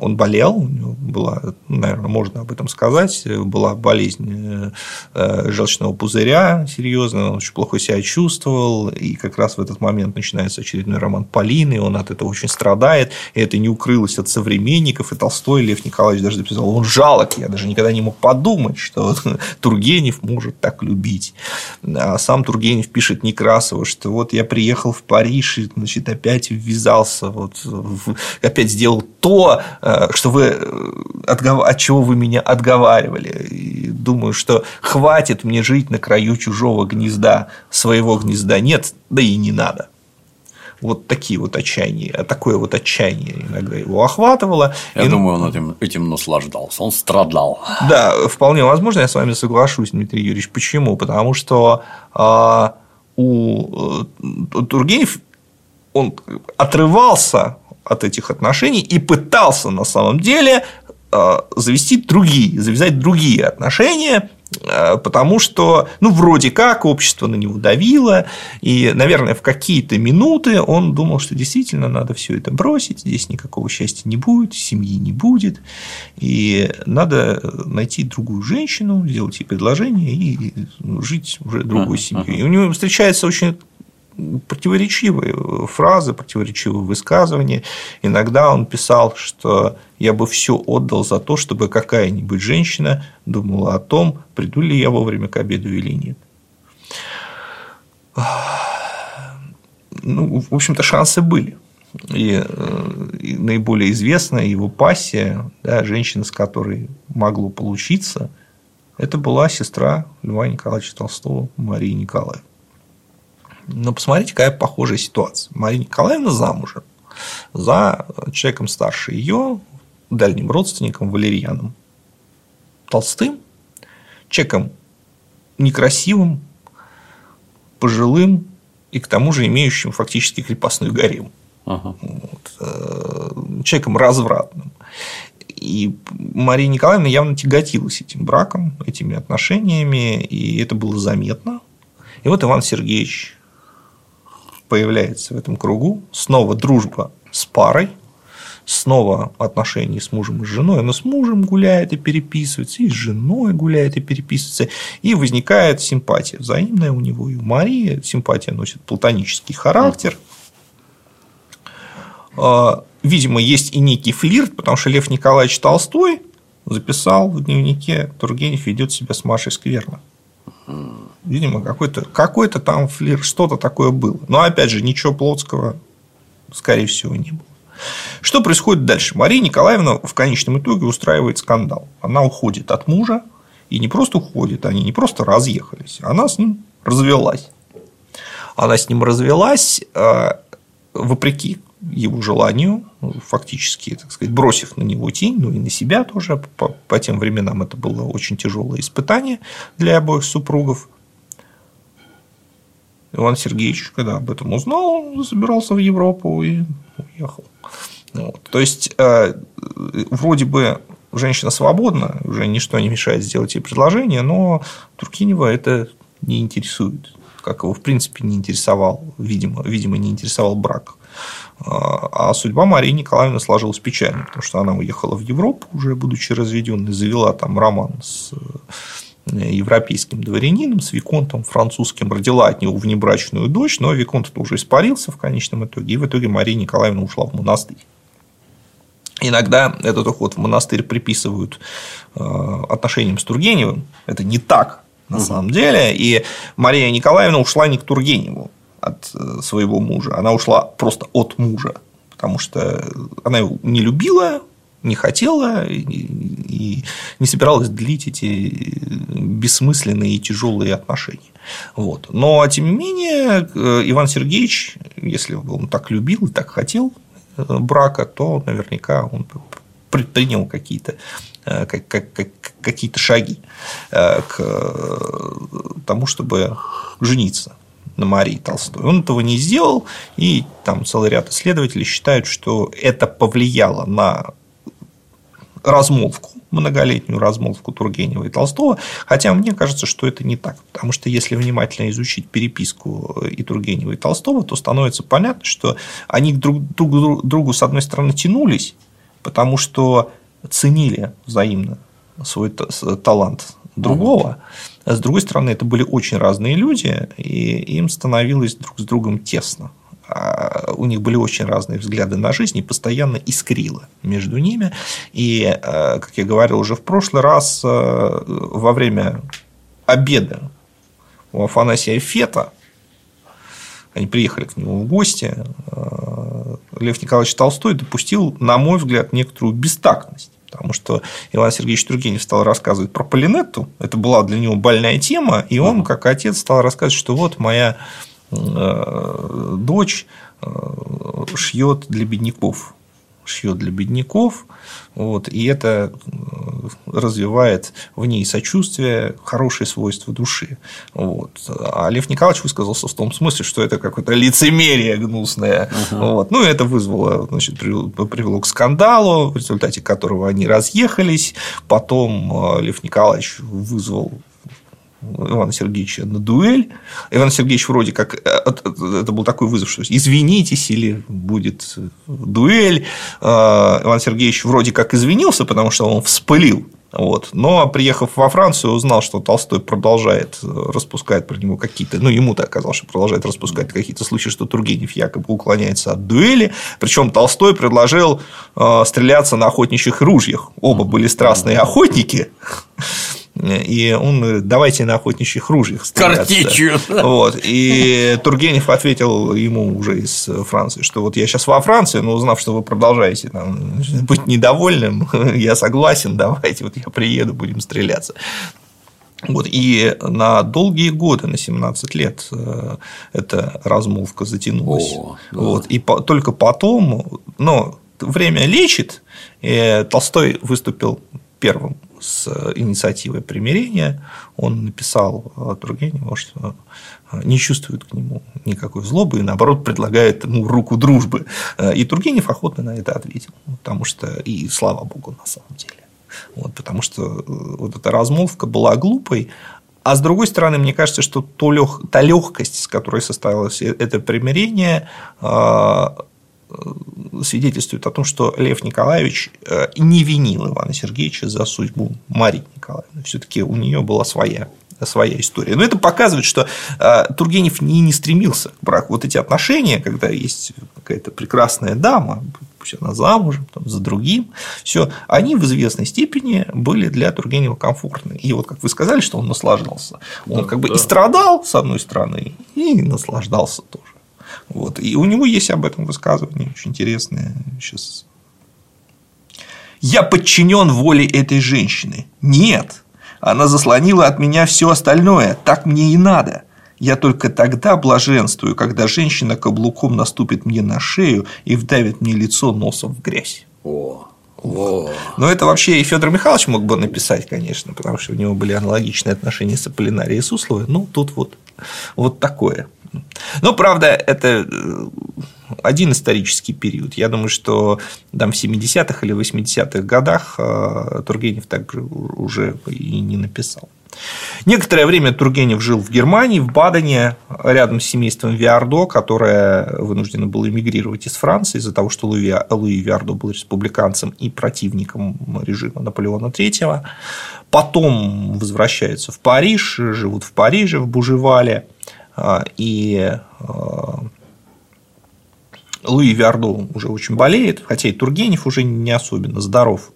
B: он болел, у него была, наверное, можно об этом сказать, была болезнь желчного пузыря серьезная, он очень плохо себя чувствовал, и как раз в этот момент начинается очередной роман Полины, он от этого очень страдает, и это не укрылось от современников, и Толстой Лев Николаевич даже написал, он жалок, я даже никогда не мог подумать, что [laughs] Тургенев может так любить. А сам Тургенев пишет Некрасову, что вот я приехал в Париж и значит, опять ввязался, вот, опять сделал то, э, что вы, э, от чего вы меня отговаривали. И думаю, что хватит мне жить на краю чужого гнезда, своего гнезда нет, да и не надо. Вот такие вот отчаяния, такое вот отчаяние иногда его охватывало.
A: Я и... думаю, он этим, этим наслаждался, он страдал.
B: Да, вполне возможно, я с вами соглашусь, Дмитрий Юрьевич. Почему? Потому что а, у э, Тургенев он отрывался от этих отношений и пытался на самом деле а, завести другие, завязать другие отношения, Э, потому что, ну, вроде как общество на него давило, и, наверное, в какие-то минуты он думал, что действительно надо все это бросить, здесь никакого счастья не будет, семьи не будет, и надо найти другую женщину, сделать ей предложение и жить уже другой семьей. И у него встречается очень противоречивые фразы, противоречивые высказывания. Иногда он писал, что я бы все отдал за то, чтобы какая-нибудь женщина думала о том, приду ли я вовремя к обеду или нет. Ну, в общем-то, шансы были. И, э, и наиболее известная его пассия, да, женщина, с которой могло получиться, это была сестра Льва Николаевича Толстого, Мария Николаевна. Но посмотрите, какая похожая ситуация. Мария Николаевна замужем за человеком старше ее, дальним родственником Валерьяном Толстым, человеком некрасивым, пожилым и к тому же имеющим фактически крепостную гарем. Ага. Вот. Э, человеком развратным. И Мария Николаевна явно тяготилась этим браком, этими отношениями, и это было заметно. И вот Иван Сергеевич появляется в этом кругу. Снова дружба с парой, снова отношения с мужем и с женой, она с мужем гуляет и переписывается, и с женой гуляет и переписывается, и возникает симпатия взаимная у него и у Марии, симпатия носит платонический характер, а, видимо, есть и некий флирт, потому что Лев Николаевич Толстой записал в дневнике Тургенев ведет себя с Машей скверно. Видимо, какой-то какой там флирт, что-то такое было. Но опять же, ничего плотского, скорее всего, не было. Что происходит дальше? Мария Николаевна в конечном итоге устраивает скандал. Она уходит от мужа, и не просто уходит, они не просто разъехались, она с ним развелась. Она с ним развелась, э, вопреки его желанию, фактически, так сказать, бросив на него тень, ну и на себя тоже. По, по тем временам это было очень тяжелое испытание для обоих супругов. Иван Сергеевич, когда об этом узнал, он забирался в Европу и уехал. Вот. То есть, э, вроде бы женщина свободна, уже ничто не мешает сделать ей предложение, но Туркинева это не интересует, как его в принципе не интересовал, видимо, видимо не интересовал брак. А судьба Марии Николаевны сложилась печально, потому что она уехала в Европу, уже будучи разведенной, завела там роман с э, европейским дворянином, с Виконтом французским, родила от него внебрачную дочь, но Виконт уже испарился в конечном итоге, и в итоге Мария Николаевна ушла в монастырь. Иногда этот уход в монастырь приписывают э, отношениям с Тургеневым. Это не так на угу. самом деле. И Мария Николаевна ушла не к Тургеневу от э, своего мужа. Она ушла просто от мужа, потому что она его не любила, не хотела и не собиралась длить эти бессмысленные и тяжелые отношения. Вот. Но, тем не менее, э, Иван Сергеевич, если он так любил и так хотел Э, брака, то наверняка он предпринял какие-то э, какие-то шаги к тому, чтобы жениться на Марии Толстой. Он этого не сделал, и там целый ряд исследователей считают, что это повлияло на размолвку, многолетнюю размолвку Тургенева и Толстого, хотя мне кажется, что это не так, потому что если внимательно изучить переписку и Тургенева, и Толстого, то становится понятно, что они друг к другу с одной стороны тянулись, потому что ценили взаимно свой талант другого, а с другой стороны, это были очень разные люди, и им становилось друг с другом тесно. А, у них были очень разные взгляды на жизнь и постоянно искрило между ними. И, э, как я говорил уже в прошлый раз, э, во время обеда у Афанасия Фета, они приехали к нему в гости, Лев Николаевич Толстой допустил, на мой взгляд, некоторую бестактность. Потому что Иван Сергеевич Тургенев стал рассказывать про Полинетту. Это была для него больная тема. И он, как отец, стал рассказывать, что вот моя дочь э, шьет для бедняков шьет для бедняков, вот, и это э, развивает в ней сочувствие, хорошие свойства души. Вот. А Лев Николаевич высказался в том смысле, что это какое-то лицемерие гнусное. Uh-huh. Вот. Ну, это вызвало, значит, привело к скандалу, в результате которого они разъехались. Потом Лев Николаевич вызвал Ивана Сергеевича на дуэль. Иван Сергеевич вроде как э, это был такой вызов, что извинитесь или будет дуэль. А, Иван Сергеевич вроде как извинился, потому что он вспылил. Вот. Но приехав во Францию, узнал, что Толстой продолжает распускать про него какие-то, ну, ему так оказалось, что продолжает распускать какие-то случаи, что Тургенев якобы уклоняется от дуэли. Причем Толстой предложил э, стреляться на охотничьих ружьях. Оба были страстные охотники. И он говорит, давайте на охотничьих ружьях
A: Картечью.
B: Вот. И Тургенев ответил ему уже из Франции, что вот я сейчас во Франции, но узнав, что вы продолжаете там, быть недовольным, [laughs] я согласен, давайте, вот я приеду, будем стреляться. Вот, и на долгие годы, на 17 лет, э, эта размолвка затянулась. О, да. вот, и по, только потом, но время лечит, и Толстой выступил первым с инициативой примирения, он написал Тургеневу, что не чувствует к нему никакой злобы и, наоборот, предлагает ему руку дружбы. И Тургенев охотно на это ответил, потому что, и слава богу, на самом деле. Вот, потому что э, вот эта размолвка была глупой, а с другой стороны, мне кажется, что то лег... та легкость, с которой состоялось э, это примирение, свидетельствует о том, что Лев Николаевич не винил Ивана Сергеевича за судьбу Марии Николаевны. Все-таки у нее была своя своя история. Но это показывает, что э, Тургенев не, не стремился к браку. Вот эти отношения, когда есть какая-то прекрасная дама, пусть она замужем, там, за другим, все, они в известной степени были для Тургенева комфортны. И вот, как вы сказали, что он наслаждался. Он да, как бы да. и страдал, с одной стороны, и наслаждался тоже. Вот. И у него есть об этом высказывание очень интересное. Сейчас. Я подчинен воле этой женщины. Нет, она заслонила от меня все остальное, так мне и надо. Я только тогда блаженствую, когда женщина каблуком наступит мне на шею и вдавит мне лицо носом в грязь. О, о. Но это вообще и Федор Михайлович мог бы написать, конечно, потому что у него были аналогичные отношения с Аполлинарией Сусловой. Ну, тут вот, вот такое. Но, правда, это э, один исторический период. Я думаю, что там в 70-х или 80-х годах э, Тургенев так уже и не написал. Некоторое время Тургенев жил в Германии, в Бадене, рядом с семейством Виардо, которое вынуждено было эмигрировать из Франции из-за того, что Луи, Луи Виардо был республиканцем и противником режима Наполеона III. Потом возвращаются в Париж, живут в Париже, в Бужевале. Э, и э, Луи Виардо уже очень болеет, хотя и Тургенев уже не особенно здоров.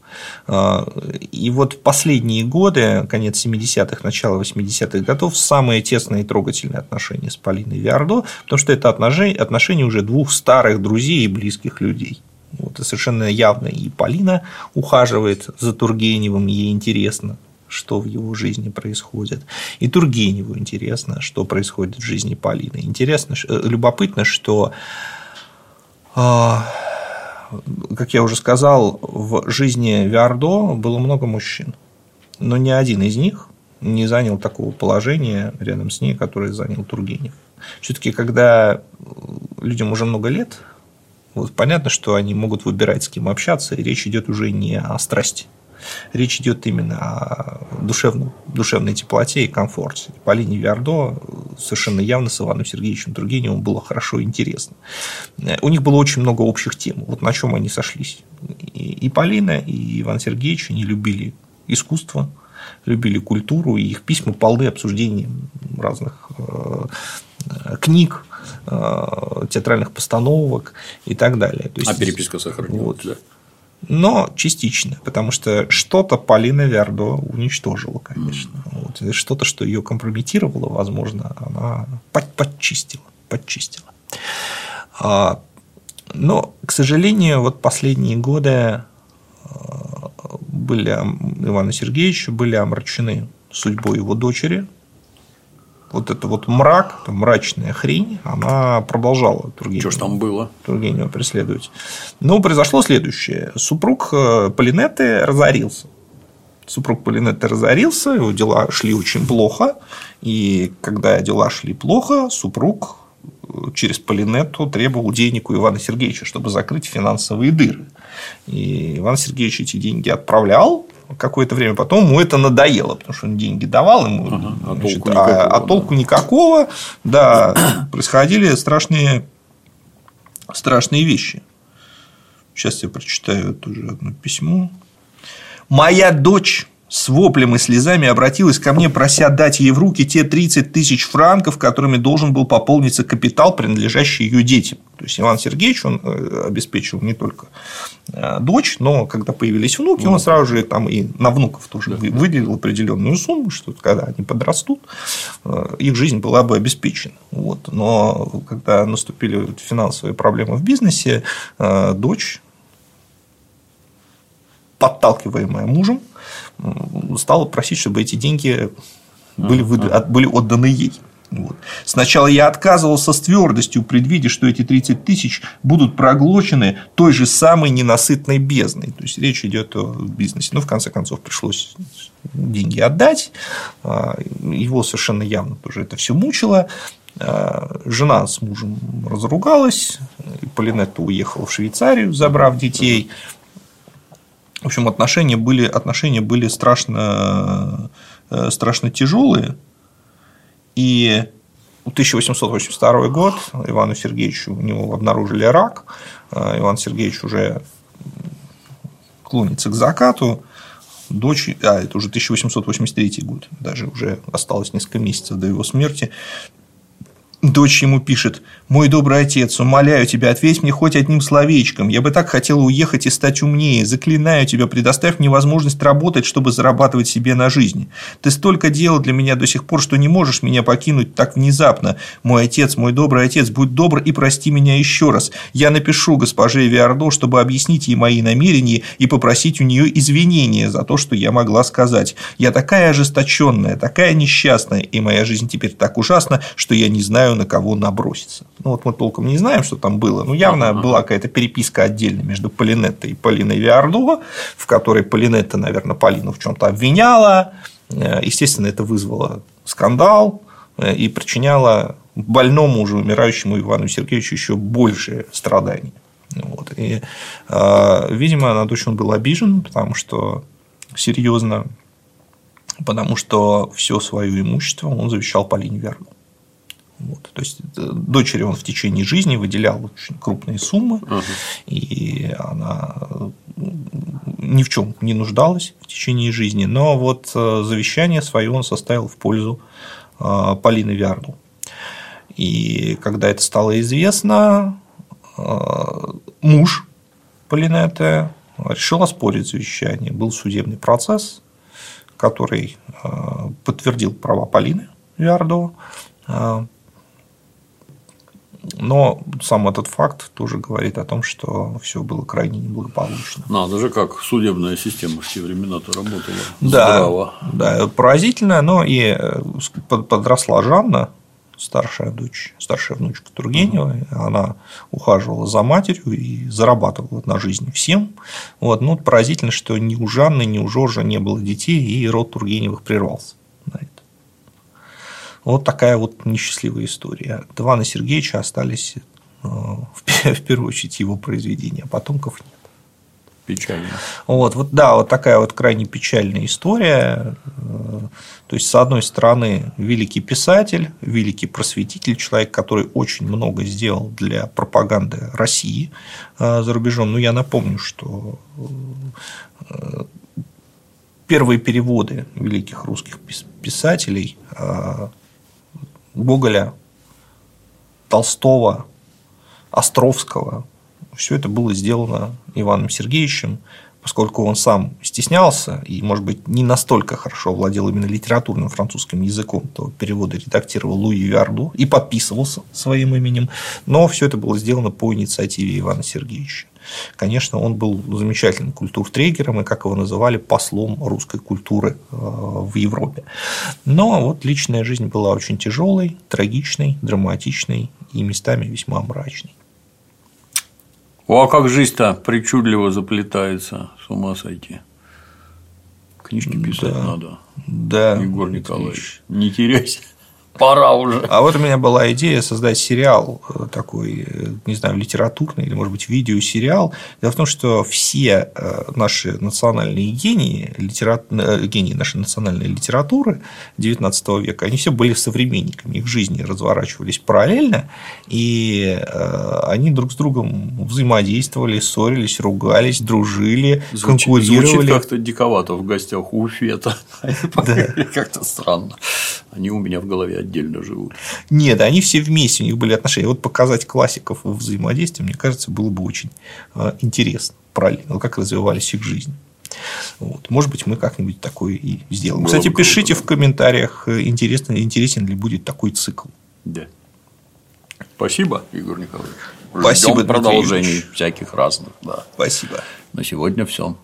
B: А, и вот в последние годы, конец 70-х, начало 80-х годов, самые тесные и трогательные отношения с Полиной Виардо, потому что это отношения уже двух старых друзей и близких людей. Вот, и совершенно явно и Полина ухаживает за Тургеневым, ей интересно, что в его жизни происходит. И Тургеневу интересно, что происходит в жизни Полины. Интересно, э, любопытно, что а, как я уже сказал, в жизни Виардо было много мужчин, но ни один из них не занял такого положения рядом с ней, которое занял Тургенев. Все-таки, когда людям уже много лет, вот понятно, что они могут выбирать, с кем общаться, и речь идет уже не о страсти, Речь идет именно о душевном, душевной теплоте и комфорте. Полине Виардо совершенно явно с Иваном Сергеевичем Тургеневым было хорошо и интересно. У них было очень много общих тем. Вот на чем они сошлись. И Полина, и Иван Сергеевич, они любили искусство, любили культуру, и их письма полны обсуждений разных э, книг, э, театральных постановок и так далее.
A: То есть, а переписка сохранилась, вот, да?
B: Но частично, потому что что-то Полина Виардо уничтожила, конечно. Вот, что-то, что ее компрометировало, возможно, она подчистила. подчистила. А, но, к сожалению, вот последние годы а, были Ивана Сергеевича были омрачены судьбой его дочери, вот это вот мрак, мрачная хрень, она продолжала
A: Тургенева. Что ж там было?
B: Тургенева преследовать. Но произошло следующее. Супруг э, Полинеты разорился. Супруг Полинеты разорился, его дела шли очень плохо. И когда дела шли плохо, супруг э, через Полинету требовал денег у Ивана Сергеевича, чтобы закрыть финансовые дыры. И Иван Сергеевич эти деньги отправлял, какое-то время потом ему это надоело, потому что он деньги давал ему, ага, а, значит, толку а, никакого, а, толку да. никакого, да, [clears throat] происходили страшные, страшные вещи. Сейчас я прочитаю тоже одно письмо. Моя дочь с воплем и слезами обратилась ко мне, прося дать ей в руки те 30 тысяч франков, которыми должен был пополниться капитал, принадлежащий ее детям. То есть Иван Сергеевич он э, обеспечил не только э, дочь, но когда появились внуки, он сразу же там и на внуков тоже выделил определенную сумму, что когда они подрастут, э, их жизнь была бы обеспечена. Вот. Но когда наступили финансовые проблемы в бизнесе, дочь подталкиваемая мужем, стала просить, чтобы эти деньги были, выда... были отданы ей. Вот. Сначала я отказывался с твердостью, предвидя, что эти 30 тысяч будут проглочены той же самой ненасытной бездной. То есть речь идет о бизнесе. Но в конце концов пришлось деньги отдать. А, его совершенно явно тоже это все мучило. А, жена с мужем разругалась, Полинетта уехала в Швейцарию, забрав детей. В общем, отношения были, отношения были страшно, э, страшно тяжелые. И 1882 год, Ивану Сергеевичу у него обнаружили рак, э, Иван Сергеевич уже клонится к закату, дочь, а это уже 1883 год, даже уже осталось несколько месяцев до его смерти, Дочь ему пишет «Мой добрый отец, умоляю тебя, ответь мне хоть одним словечком. Я бы так хотела уехать и стать умнее. Заклинаю тебя, предоставь мне возможность работать, чтобы зарабатывать себе на жизнь. Ты столько делал для меня до сих пор, что не можешь меня покинуть так внезапно. Мой отец, мой добрый отец, будь добр и прости меня еще раз. Я напишу госпоже Виардо, чтобы объяснить ей мои намерения и попросить у нее извинения за то, что я могла сказать. Я такая ожесточенная, такая несчастная, и моя жизнь теперь так ужасна, что я не знаю, на кого наброситься. Ну, вот мы толком не знаем, что там было. Ну, явно ага. была какая-то переписка отдельно между Полинеттой и Полиной Виардо, в которой Полинетта, наверное, Полину в чем-то обвиняла. Э, естественно, это вызвало скандал э, и причиняло больному, уже умирающему Ивану Сергеевичу еще больше страданий. Вот. И, э, видимо, на дочь он был обижен, потому что серьезно, потому что все свое имущество он завещал Полине Верну. Вот. То есть э, дочери он в течение жизни выделял очень крупные суммы, uh и она э, ни в чем не нуждалась в течение жизни. Но вот э, завещание свое он составил в пользу Полины Виарду. И когда это стало известно, муж Полинеты решил оспорить завещание. Был судебный процесс, который подтвердил права Полины Виардо. Но сам этот факт тоже говорит о том, что все было крайне неблагополучно.
A: Надо же, как судебная система в те времена-то работала.
B: Да, Здраво. да, поразительно, но и э, подросла Жанна, старшая дочь, старшая внучка Тургенева, она ухаживала за матерью и зарабатывала на жизнь всем. Вот. Ну, поразительно, что ни у Жанны, ни у Жоржа не было детей, и род Тургеневых прервался. Вот такая вот несчастливая история. От Ивана Сергеевича остались э, [laughs] в первую очередь его произведения, а потомков нет.
A: Печально.
B: Вот, вот, да, вот такая вот крайне печальная история. Э, то есть, с одной стороны, великий писатель, великий просветитель, человек, который очень много сделал для пропаганды России э, за рубежом. Но я напомню, что первые переводы великих русских писателей Гоголя, Толстого, Островского. Все это было сделано Иваном Сергеевичем, поскольку он сам стеснялся и, может быть, не настолько хорошо владел именно литературным французским языком, то переводы редактировал Луи Виарду и подписывался своим именем, но все это было сделано по инициативе Ивана Сергеевича. Конечно, он был замечательным культуртрегером и, как его называли, послом русской культуры э, в Европе. Но вот личная жизнь была очень тяжелой, трагичной, драматичной и местами весьма мрачной.
A: О, а как жизнь-то причудливо заплетается, с ума сойти. Книжки писать да, надо.
B: Да.
A: Егор Николаевич, не теряйся. Пора уже.
B: А вот у меня была идея создать сериал э, такой, э, не знаю, литературный или, может быть, видеосериал. Дело в том, что все э, наши национальные гении, литера... гении нашей национальной литературы XIX века, они все были современниками, их жизни разворачивались параллельно, и они друг с другом взаимодействовали, ссорились, ругались, дружили, звучит, конкурировали.
A: Звучит как-то диковато в гостях у Фета. [laughs] Как-то странно. Они у меня в голове отдельно живут.
B: Нет, они все вместе, у них были отношения. Вот показать классиков в взаимодействии, мне кажется, было бы очень э, интересно, правильно, как развивались их жизни. Вот. Может быть, мы как-нибудь такое и сделаем. Было Кстати, пишите круто, в комментариях, э, интересно, интересен ли будет такой цикл.
A: Да. Спасибо, Игорь Николаевич.
B: Спасибо,
A: продолжений всяких разных. Да.
B: Спасибо.
A: На сегодня все.